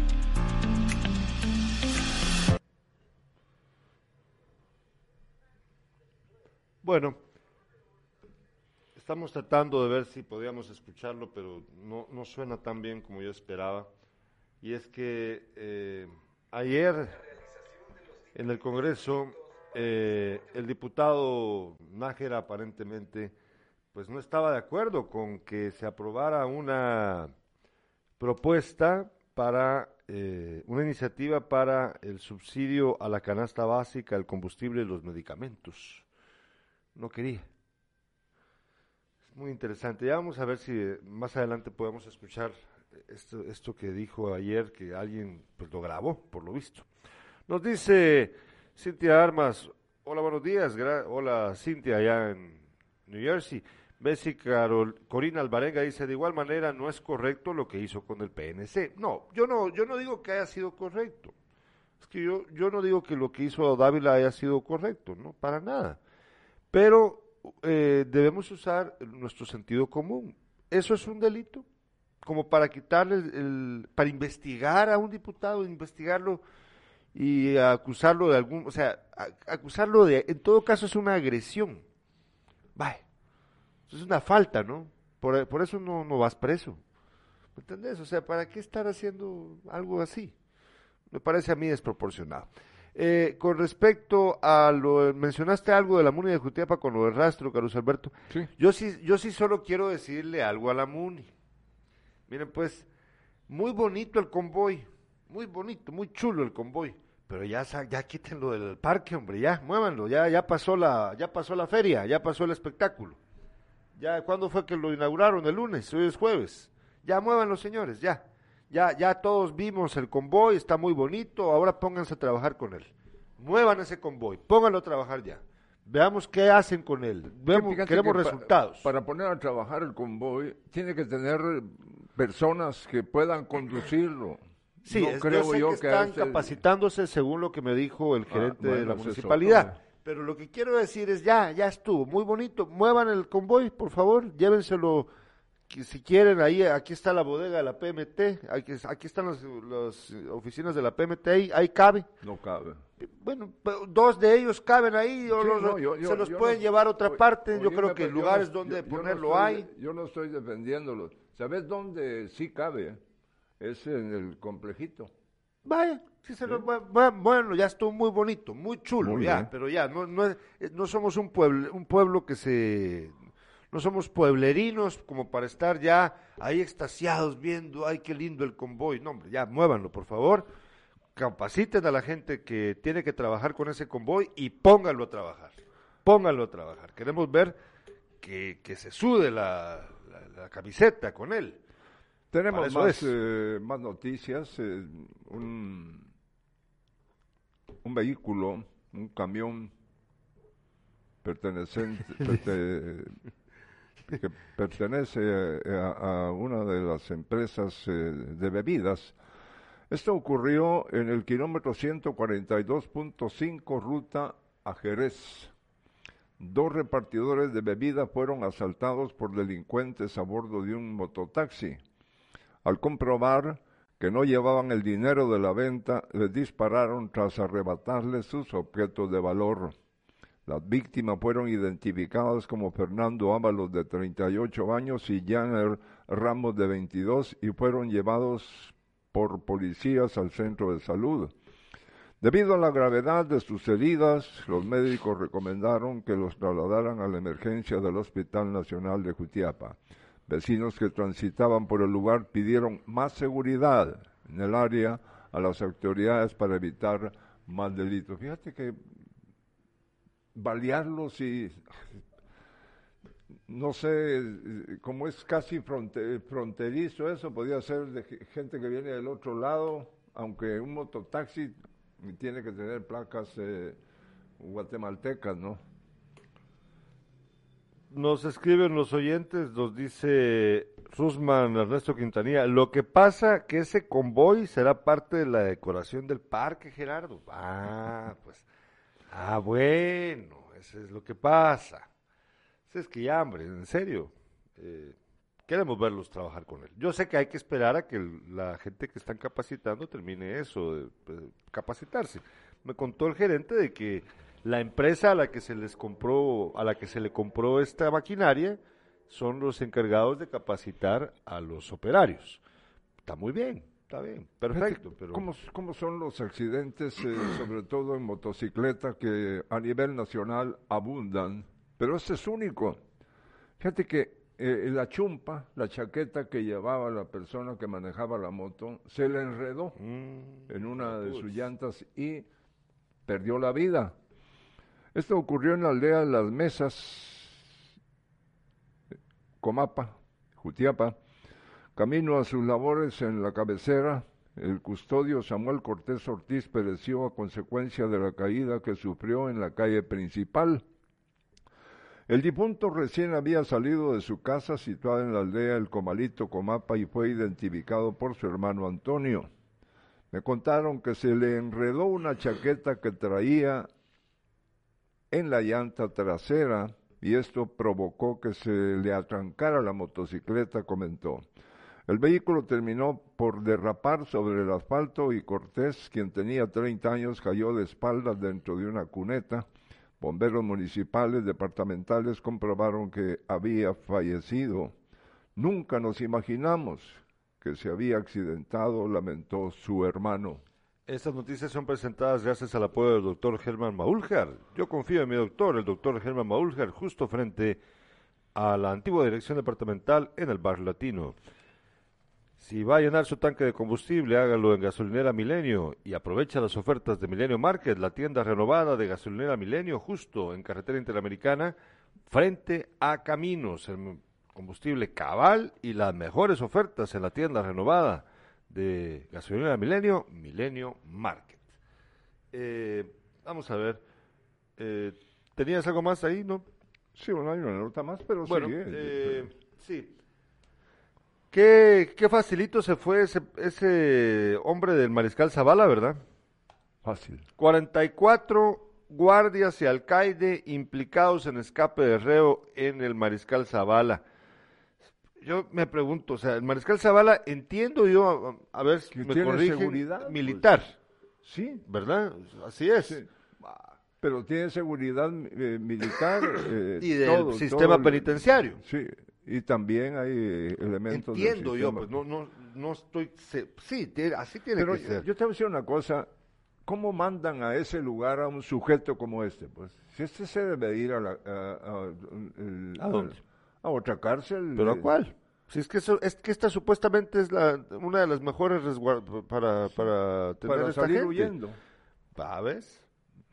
Bueno, estamos tratando de ver si podíamos escucharlo, pero no, suena tan bien como yo esperaba. Y es que eh, ayer en el Congreso eh, el diputado Nájera aparentemente pues no estaba de acuerdo con que se aprobara una propuesta para eh, una iniciativa para el subsidio a la canasta básica, el combustible y los medicamentos no quería. Es muy interesante. Ya vamos a ver si más adelante podemos escuchar esto, esto que dijo ayer, que alguien pues, lo grabó, por lo visto. Nos dice Cintia Armas, hola, buenos días. hola, Cintia, allá en New Jersey. Bessie Carol, Corina Alvarenga dice, de igual manera no es correcto lo que hizo con el PNC. No, yo no, yo no digo que haya sido correcto. Es que yo, yo no digo que lo que hizo Dávila haya sido correcto, no, para nada. Pero eh, debemos usar nuestro sentido común. ¿Eso es un delito? Como para quitarle el, para investigar a un diputado, investigarlo y acusarlo de algún, o sea, acusarlo de, en todo caso es una agresión. Vaya, es una falta, ¿no? Por, por eso no, no vas preso. ¿Me entendés? O sea, ¿para qué estar haciendo algo así? Me parece a mí desproporcionado. Eh, con respecto a lo, mencionaste algo de la MUNI de Jutiapa con lo del rastro, Carlos Alberto. Yo sí, yo sí solo quiero decirle algo a la MUNI. Miren, pues, muy bonito el convoy, muy bonito, muy chulo el convoy, pero ya, ya quítenlo del parque, hombre, ya, muévanlo, ya, ya pasó la, ya pasó la feria, ya pasó el espectáculo. Ya, ¿cuándo fue que lo inauguraron? El lunes, hoy es jueves. Ya muévanlo, señores, ya. Ya, ya todos vimos el convoy, está muy bonito, ahora pónganse a trabajar con él. Muevan ese convoy, pónganlo a trabajar ya. Veamos qué hacen con él. queremos resultados. para poner a trabajar el convoy, tiene que tener personas que puedan conducirlo. Sí, creo yo, que, están capacitándose según lo que me dijo el ah, gerente de la municipalidad. Pero lo que quiero decir es ya, ya estuvo, muy bonito. Muevan el convoy, por favor, llévenselo si quieren, ahí, aquí está la bodega de la PMT, aquí, aquí están las, oficinas de la PMT, ahí, ahí cabe. No cabe. Bueno, dos de ellos caben ahí, se los pueden llevar a otra parte, yo creo que lugares donde ponerlo hay. Yo no estoy defendiéndolo. ¿Sabes dónde sí cabe? Es en el complejito. Vaya, sí se bueno, ya estuvo muy bonito, muy chulo, ya, pero ya, no, no, no somos un pueblo, un pueblo que se no somos pueblerinos como para estar ya ahí extasiados viendo, ay, qué lindo el convoy. No, hombre, ya muévanlo, por favor. Capaciten a la gente que tiene que trabajar con ese convoy y pónganlo a trabajar. Pónganlo a trabajar. Queremos ver que, se sude la, camiseta con él. Tenemos más, eh, más noticias. Eh, un, un vehículo, un camión perteneciente, que pertenece eh, a, una de las empresas eh, de bebidas. Esto ocurrió en el kilómetro 142.5 ruta a Jerez. Dos repartidores de bebidas fueron asaltados por delincuentes a bordo de un mototaxi. Al comprobar que no llevaban el dinero de la venta les dispararon tras arrebatarles sus objetos de valor. Las víctimas fueron identificadas como Fernando Ábalos de 38 años y Janer Ramos de 22 y fueron llevados por policías al centro de salud. Debido a la gravedad de sus heridas, los médicos recomendaron que los trasladaran a la emergencia del Hospital Nacional de Jutiapa. Vecinos que transitaban por el lugar pidieron más seguridad en el área a las autoridades para evitar más delitos. Fíjate que balearlos y no sé, como es casi fronterizo eso, podría ser de gente que viene del otro lado, aunque un mototaxi tiene que tener placas eh, guatemaltecas, ¿no? Nos escriben los oyentes, nos dice Rusman Ernesto Quintanilla, lo que pasa que ese convoy será parte de la decoración del parque, Gerardo. Ah, pues, ah, bueno, eso es lo que pasa. Es que ya, hombre, en serio, eh, queremos verlos trabajar con él. Yo sé que hay que esperar a que la gente que están capacitando termine eso, de, capacitarse. Me contó el gerente de que la empresa a la que se les compró, a la que se le compró esta maquinaria, son los encargados de capacitar a los operarios. Está muy bien, está bien, perfecto. Pero... ¿Cómo, ¿Cómo, son los accidentes, eh, sobre todo en motocicleta, que a nivel nacional abundan? Pero este es único. Fíjate que eh, la chumpa, la chaqueta que llevaba la persona que manejaba la moto, se le enredó mm, en una de sus llantas y perdió la vida. Esto ocurrió en la aldea de Las Mesas, Comapa, Jutiapa. Camino a sus labores en la cabecera, el custodio Samuel Cortés Ortiz pereció a consecuencia de la caída que sufrió en la calle principal. El difunto recién había salido de su casa situada en la aldea El Comalito Comapa y fue identificado por su hermano Antonio. Me contaron que se le enredó una chaqueta que traía en la llanta trasera y esto provocó que se le atrancara la motocicleta, comentó. El vehículo terminó por derrapar sobre el asfalto y Cortés, quien tenía 30 años, cayó de espaldas dentro de una cuneta Bomberos municipales, departamentales comprobaron que había fallecido. Nunca nos imaginamos que se había accidentado, lamentó su hermano. Estas noticias son presentadas gracias al apoyo del doctor Germán Maúljar. Yo confío en mi doctor, el doctor Germán Maúljar, justo frente a la antigua dirección departamental en el barrio latino. Si va a llenar su tanque de combustible, hágalo en Gasolinera Milenio y aprovecha las ofertas de Milenio Market, la tienda renovada de Gasolinera Milenio, justo en carretera interamericana, frente a Caminos, el combustible cabal y las mejores ofertas en la tienda renovada de Gasolinera Milenio, Milenio Market. Eh, vamos a ver, eh, ¿tenías algo más ahí, no? Sí, bueno, hay una nota más, pero bueno, eh, sí. Qué, qué facilito se fue ese, ese hombre del mariscal Zavala, ¿verdad? Fácil. 44 guardias y alcaide implicados en escape de reo en el mariscal Zavala. Yo me pregunto, o sea, el mariscal Zavala, entiendo yo, a, ver si me corrige, seguridad, pues. militar. sí. ¿Verdad? Así es. Pero tiene seguridad eh, militar. Eh, y del sistema penitenciario. Sí, y también hay eh, elementos Entiendo yo, pues no, no, no estoy... sí, así tiene que ser. Yo te voy a decir una cosa, ¿cómo mandan a ese lugar a un sujeto como este? Pues si este se debe ir a, la, a, dónde? A, otra cárcel. ¿Pero a cuál? Si es que eso, es que esta supuestamente es la, una de las mejores para, para tener para salir huyendo. ¿Sabes?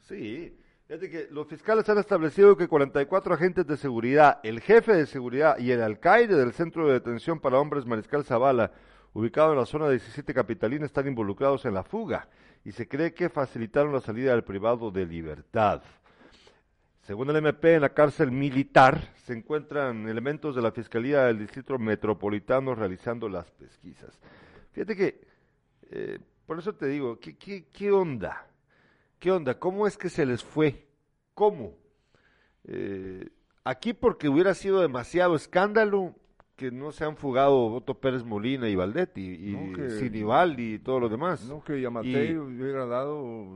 Sí. Fíjate que los fiscales han establecido que 44 agentes de seguridad, el jefe de seguridad y el alcaide del centro de detención para hombres Mariscal Zavala, ubicado en la zona 17 capitalina, están involucrados en la fuga y se cree que facilitaron la salida del privado de libertad. Según el MP, en la cárcel militar se encuentran elementos de la Fiscalía del Distrito Metropolitano realizando las pesquisas. Fíjate que, eh, por eso te digo, ¿qué, qué, qué onda? ¿Qué onda? ¿Cómo es que se les fue? ¿Cómo? Eh, aquí porque hubiera sido demasiado escándalo, que no se han fugado Otto Pérez Molina y Valdetti y No, que- Sinibaldi y todo lo demás. No, que Yamatei Y- hubiera dado.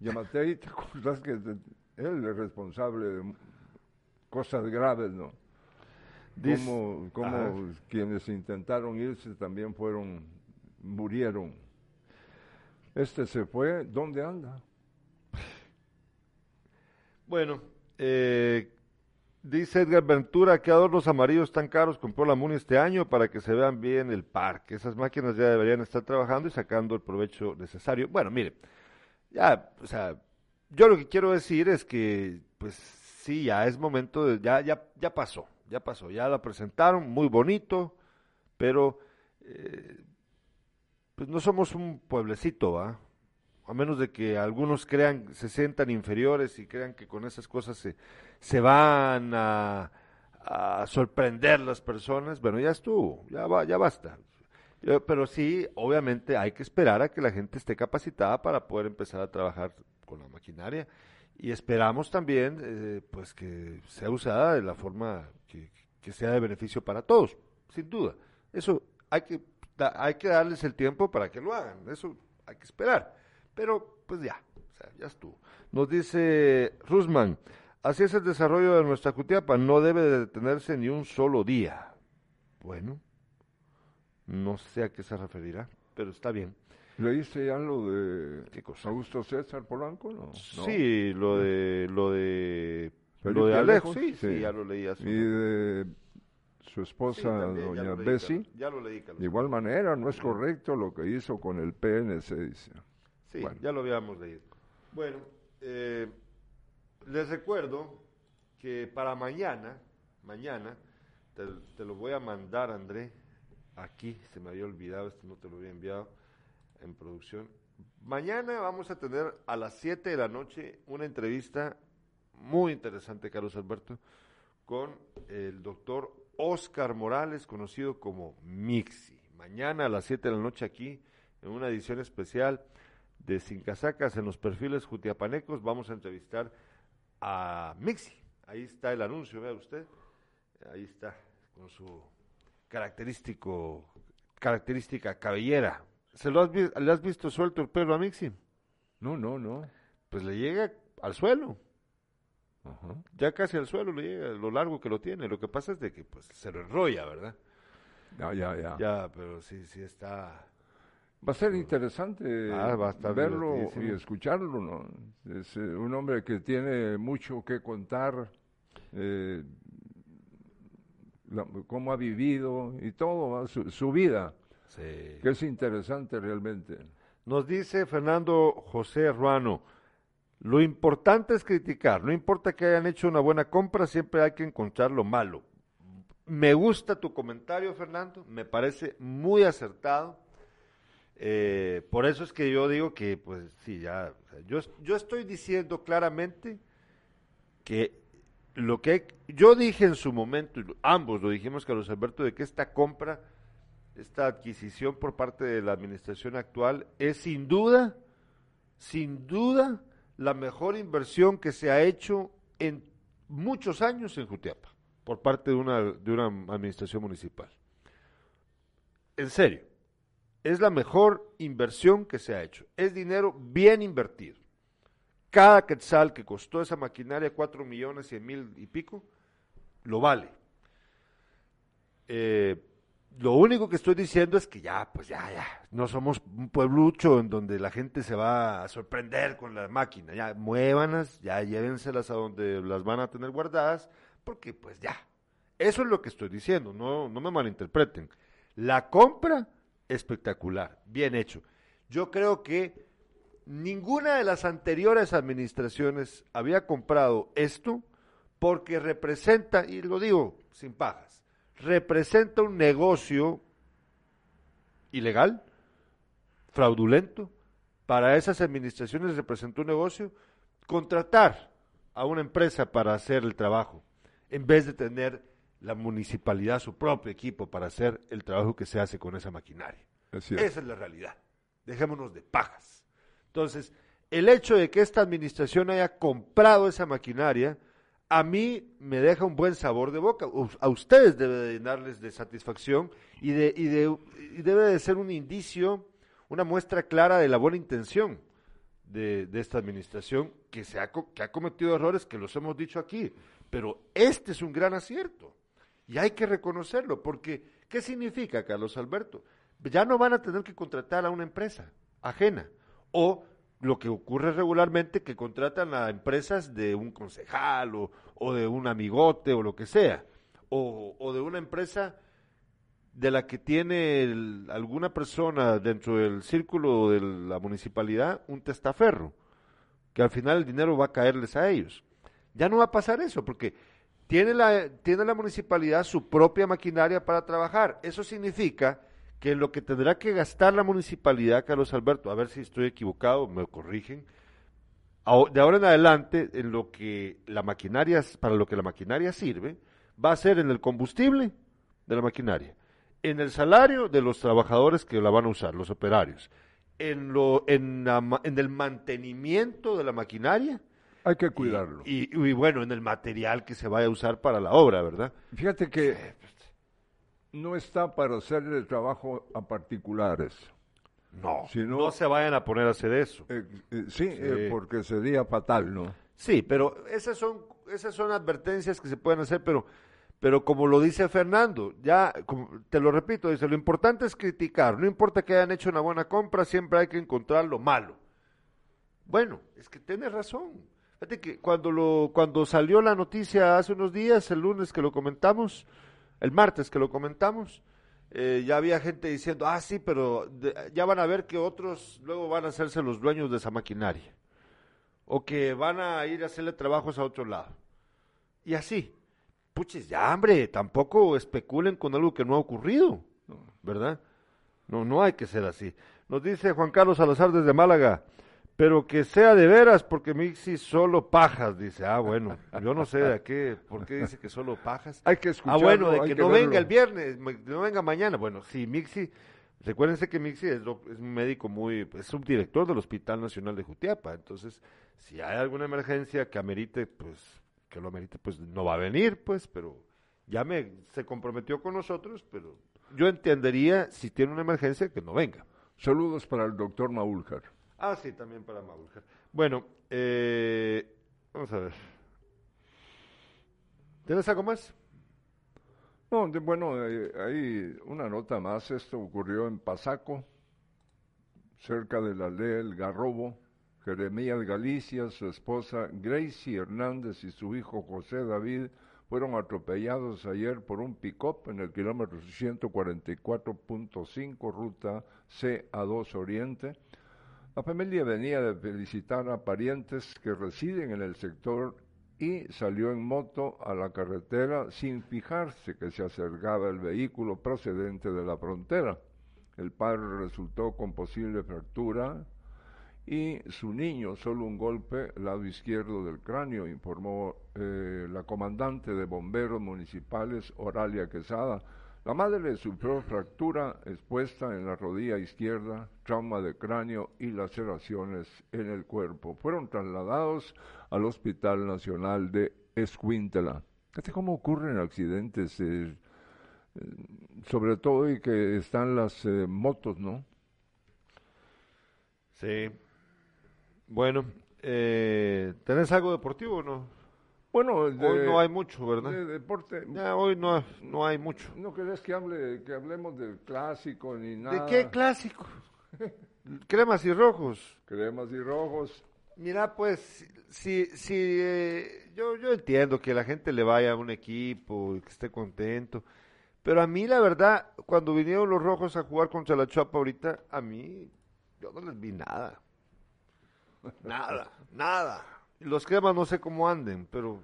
Yamatei, ¿te acuerdas que él es responsable de cosas graves, ¿no? Como como quienes intentaron irse también fueron, murieron. Este se fue, ¿dónde anda? Bueno, eh, dice Edgar Ventura que adornos amarillos tan caros compró la MUNI este año para que se vean bien el parque. Esas máquinas ya deberían estar trabajando y sacando el provecho necesario. Bueno, mire, ya, o sea, yo lo que quiero decir es que, pues sí, ya es momento de, ya, ya, ya pasó, ya pasó, ya la presentaron, muy bonito, pero eh, pues no somos un pueblecito, ¿va? A menos de que algunos crean, se sientan inferiores y crean que con esas cosas se, se van a, a sorprender las personas. Bueno, ya estuvo, ya, va, ya basta. Pero sí, obviamente hay que esperar a que la gente esté capacitada para poder empezar a trabajar con la maquinaria y esperamos también eh, pues que sea usada de la forma que, que sea de beneficio para todos, sin duda. Eso hay que, da- hay que darles el tiempo para que lo hagan, eso hay que esperar. Pero pues ya, o sea, ya estuvo. Nos dice Rusman, así es el desarrollo de nuestra Cutiapa, no debe de detenerse ni un solo día. Bueno, no sé a qué se referirá, pero está bien. ¿Leíste ya lo de ¿Qué cosa? Augusto César Polanco? No, No. Sí, lo de lo de Felipe lo de Alejo, Alejo, sí, sí, sí. ya lo leí hace Y de su Sí, esposa, también, doña Bessie. Ya lo leí, Carlos. De igual manera, no es correcto lo que hizo con el PNC, dice. Sí, Bueno. ya lo habíamos leído. Bueno, eh, les recuerdo que para mañana, mañana, te, te lo voy a mandar, André, aquí, se me había olvidado, esto no te lo había enviado en producción. Mañana vamos a tener a las 7 de la noche una entrevista muy interesante, Carlos Alberto, con el doctor Oscar Morales, conocido como Mixi. Mañana a las 7 de la noche aquí, en una edición especial de Sin Casacas en los perfiles jutiapanecos, vamos a entrevistar a Mixi. Ahí está el anuncio, vea usted. Ahí está, con su característico, característica cabellera. ¿Se lo has, vi- ¿Le has visto suelto el pelo a Mixi? No, no, no. Pues le llega al suelo. Ajá. Ya casi al suelo le llega, lo largo que lo tiene. Lo que pasa es de que pues se lo enrolla, ¿verdad? Ya, ya, ya. Ya, pero sí, sí está. Va a ser interesante Ah, va a estar verlo y escucharlo, ¿no? Es eh, un hombre que tiene mucho que contar, eh, la- cómo ha vivido y todo, su, su vida, Sí. que es interesante realmente. Nos dice Fernando José Ruano, lo importante es criticar, no importa que hayan hecho una buena compra, siempre hay que encontrar lo malo. Me gusta tu comentario, Fernando, me parece muy acertado. Eh, por eso es que yo digo que, pues sí, ya, yo, yo estoy diciendo claramente que lo que yo dije en su momento, ambos lo dijimos, Carlos Alberto, de que esta compra, esta adquisición por parte de la administración actual es sin duda, sin duda, la mejor inversión que se ha hecho en muchos años en Jutiapa, por parte de una, de una administración municipal. En serio, es la mejor inversión que se ha hecho. Es dinero bien invertido. Cada quetzal que costó esa maquinaria, cuatro millones cien mil y pico, lo vale. Eh, lo único que estoy diciendo es que ya, pues ya, ya, no somos un pueblucho en donde la gente se va a sorprender con la máquina. Ya, muévanlas, ya llévenselas a donde las van a tener guardadas, porque pues ya. Eso es lo que estoy diciendo, no, no me malinterpreten. La compra, espectacular, bien hecho. Yo creo que ninguna de las anteriores administraciones había comprado esto porque representa, y lo digo sin pajas, representa un negocio ilegal, fraudulento. Para esas administraciones representó un negocio contratar a una empresa para hacer el trabajo, en vez de tener la municipalidad su propio equipo para hacer el trabajo que se hace con esa maquinaria. Es. Esa es la realidad. Dejémonos de pajas. Entonces, el hecho de que esta administración haya comprado esa maquinaria a mí me deja un buen sabor de boca. A ustedes debe de llenarles de satisfacción y, de, y, de, y debe de ser un indicio, una muestra clara de la buena intención de, esta administración que, se ha, que ha cometido errores que los hemos dicho aquí. Pero este es un gran acierto y hay que reconocerlo porque ¿qué significa, Carlos Alberto? Ya no van a tener que contratar a una empresa ajena o lo que ocurre regularmente que contratan a empresas de un concejal o, o de un amigote o lo que sea, o, o de una empresa de la que tiene alguna persona dentro del círculo de la municipalidad un testaferro, que al final el dinero va a caerles a ellos. Ya no va a pasar eso, porque tiene la, tiene la municipalidad su propia maquinaria para trabajar. Eso significa que lo que tendrá que gastar la municipalidad, Carlos Alberto, a ver si estoy equivocado, me corrigen, de ahora en adelante, en lo que la maquinaria, para lo que la maquinaria sirve, va a ser en el combustible de la maquinaria, en el salario de los trabajadores que la van a usar, los operarios, en, lo, en, la en el mantenimiento de la maquinaria Hay que cuidarlo. y, y bueno, en el material que se vaya a usar para la obra, ¿verdad? Fíjate que no está para hacerle trabajo a particulares. No, no se vayan a poner a hacer eso. Eh, eh, sí, eh, porque sería fatal, ¿no? Sí, pero esas son, esas son advertencias que se pueden hacer, pero, pero como lo dice Fernando, ya, como- te lo repito, dice, lo importante es criticar, no importa que hayan hecho una buena compra, siempre hay que encontrar lo malo. Bueno, es que tienes razón. Fíjate que cuando, lo, cuando salió la noticia hace unos días, el lunes que lo comentamos, el martes que lo comentamos, eh, ya había gente diciendo, ah, sí, pero de- ya van a ver que otros luego van a hacerse los dueños de esa maquinaria o que van a ir a hacerle trabajos a otro lado. Y así. Puches, ya, hombre, tampoco especulen con algo que no ha ocurrido, ¿verdad? No, no hay que ser así. Nos dice Juan Carlos Salazar desde Málaga, pero que sea de veras, porque Mixi solo pajas, dice. Ah, bueno, yo no sé de qué, por qué dice que solo pajas. Hay que Ah, escucharlo. bueno, de que, que no verlo. venga el viernes, no venga mañana. Bueno, sí, Mixi, recuérdense que Mixi es, es un médico muy, es subdirector del Hospital Nacional de Jutiapa. Entonces, si hay alguna emergencia que amerite, pues, que lo amerite, pues no va a venir, pues, pero ya me, se comprometió con nosotros, pero yo entendería si tiene una emergencia que no venga. Saludos para el doctor Maúlcar. Ah, sí, también para Maúlcar. Bueno, eh, vamos a ver. ¿Tienes algo más? No, de- bueno, eh, hay una nota más. Esto ocurrió en Pasaco, cerca de la aldea El Garrobo. Jeremías Galicia, su esposa Gracie Hernández y su hijo José David fueron atropellados ayer por un pick-up en el kilómetro 144.5, ruta CA2 Oriente. La familia venía de felicitar a parientes que residen en el sector y salió en moto a la carretera sin fijarse que se acercaba el vehículo procedente de la frontera. El padre resultó con posible fractura y su niño solo un golpe lado izquierdo del cráneo, informó eh, la comandante de bomberos municipales Oralia Quesada. La madre sufrió fractura expuesta en la rodilla izquierda, trauma de cráneo y laceraciones en el cuerpo. Fueron trasladados al Hospital Nacional de Escuintla. Cómo ocurren accidentes, eh, sobre todo y que están las eh, motos, ¿no? Sí. Bueno, eh, ¿tenés algo deportivo o no? Bueno, de, Hoy no hay mucho, ¿verdad? de deporte. Ya, hoy no, no hay mucho. No querés que hable, que hablemos del clásico ni nada. ¿De qué clásico? Cremas y rojos. Cremas y rojos. Mira, pues, si, si eh, yo, yo entiendo que la gente le vaya a un equipo y que esté contento, pero a mí la verdad, cuando vinieron los rojos a jugar contra la Chapa ahorita, a mí yo no les vi nada. Nada, nada. Los cremas no sé cómo anden, pero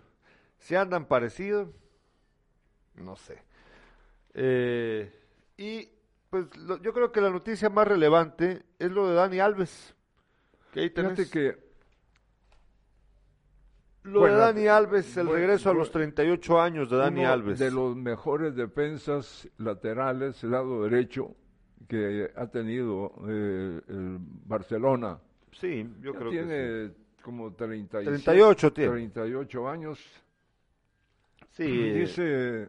si andan parecidos, no sé. Eh, y pues lo- yo creo que la noticia más relevante es lo de Dani Alves. Que ahí tenés. Fíjate que Lo Bueno, de Dani Alves, el bueno, regreso a bueno, los 38 años de Dani uno Alves. de los mejores defensas laterales, lado derecho, que ha tenido eh, el Barcelona. Sí, yo Ya creo tiene que como 37, 38 tiene. 38 años. Sí. Dice eh,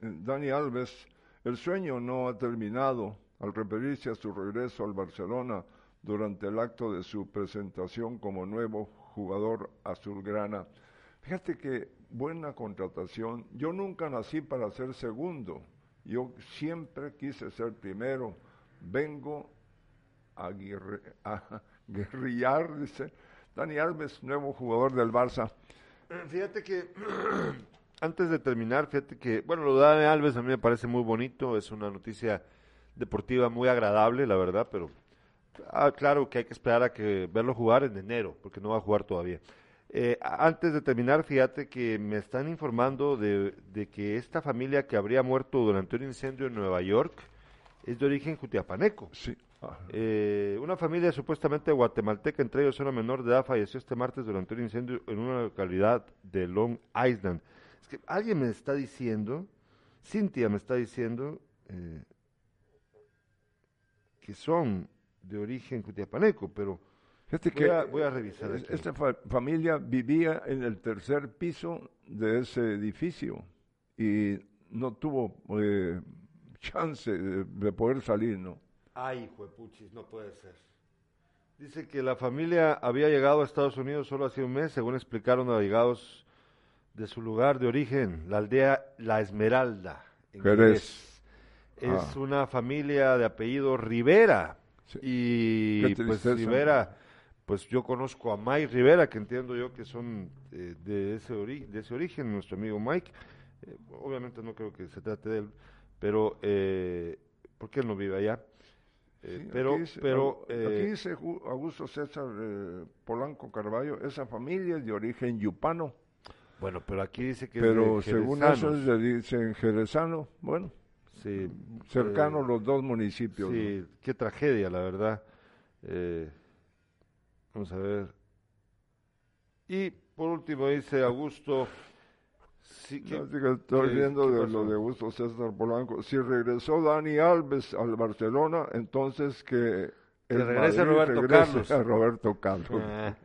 Dani Alves, el sueño no ha terminado al referirse a su regreso al Barcelona durante el acto de su presentación como nuevo jugador azulgrana. Fíjate que buena contratación. Yo nunca nací para ser segundo. Yo siempre quise ser primero. Vengo a, a guerrillar, dice Dani Alves, nuevo jugador del Barça. Fíjate que antes de terminar, fíjate que, bueno, lo de Dani Alves a mí me parece muy bonito, es una noticia deportiva muy agradable, la verdad, pero ah, claro que hay que esperar a que verlo jugar en enero, porque no va a jugar todavía. Eh, antes de terminar, fíjate que me están informando de, que esta familia que habría muerto durante un incendio en Nueva York es de origen jutiapaneco. Sí. Eh, una familia supuestamente guatemalteca, entre ellos una menor de edad, falleció este martes durante un incendio en una localidad de Long Island. Es que alguien me está diciendo, Cintia me está diciendo, eh, que son de origen cutiapaneco, pero voy, que a, voy a revisar esto. Esta familia vivía en el tercer piso de ese edificio y no tuvo eh, chance de, poder salir, ¿no? Ay, hijo de puchis, no puede ser. Dice que la familia había llegado a Estados Unidos solo hace un mes, según explicaron a llegados de su lugar de origen, la aldea La Esmeralda. En Jerez es ah. una familia de apellido Rivera. Y pues Rivera, pues yo conozco a Mike Rivera, que entiendo yo que son eh, de, ese de ese origen, nuestro amigo Mike. Eh, obviamente no creo que se trate de él, pero eh, porque él no vive allá. Pero, pero aquí dice Augusto César Polanco Carballo, esa familia es de origen yupano. Bueno, pero aquí dice que pero según eso dicen jerezano, bueno. Sí, cercanos los dos municipios. Sí, qué tragedia, la verdad. Eh, vamos a ver. Y por último dice Augusto. Sí, estoy viendo de lo de Augusto César Polanco. Si regresó Dani Alves al Barcelona, entonces que. el regrese Roberto Carlos. A Roberto Carlos.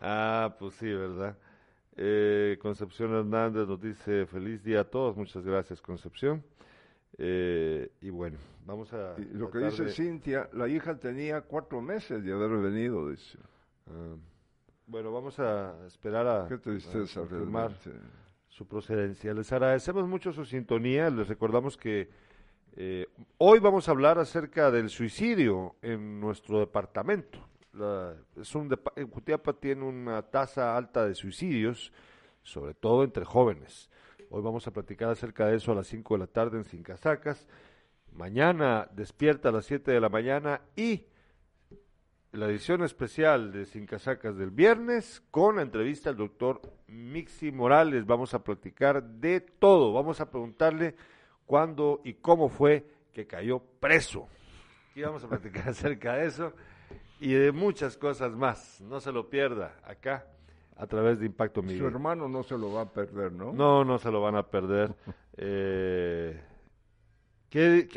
ah, pues sí, ¿verdad? Eh, Concepción Hernández nos dice feliz día a todos, muchas gracias Concepción. Eh, y bueno, vamos a... lo que dice Cintia, la hija tenía cuatro meses de haber venido, dice. Ah, bueno, vamos a esperar a, Qué tristeza, confirmar su procedencia. Les agradecemos mucho su sintonía, les recordamos que eh, hoy vamos a hablar acerca del suicidio en nuestro departamento la, es un, Jutiapa tiene una tasa alta de suicidios, sobre todo entre jóvenes. Hoy vamos a platicar acerca de eso a las 5 de la tarde en Sin Casacas. Mañana despierta a las 7 de la mañana y la edición especial de Sin Casacas del viernes con la entrevista al doctor Mixi Morales. Vamos a platicar de todo. Vamos a preguntarle cuándo y cómo fue que cayó preso. Y vamos a platicar acerca de eso y de muchas cosas más. No se lo pierda acá a través de Impacto Miguel. Su hermano no se lo va a perder, ¿no? No, no se lo van a perder. eh,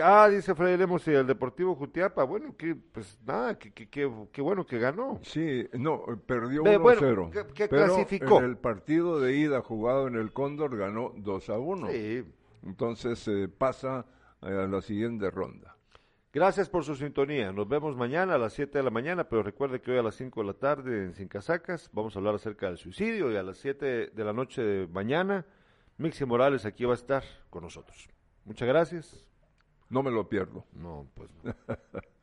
ah, dice Freddy Lemos y el Deportivo Jutiapa. Bueno, que pues nada, que, que, bueno que ganó. Sí, no, perdió 1-0. ¿qué, clasificó? En el partido de ida jugado en el Cóndor ganó 2-1. Sí. Entonces eh, pasa a la siguiente ronda. Gracias por su sintonía. Nos vemos mañana a las 7 de la mañana, pero recuerde que hoy a las 5 de la tarde en Sin Casacas vamos a hablar acerca del suicidio y a las 7 de la noche de mañana Mixi Morales aquí va a estar con nosotros. Muchas gracias. No me lo pierdo. No, pues no.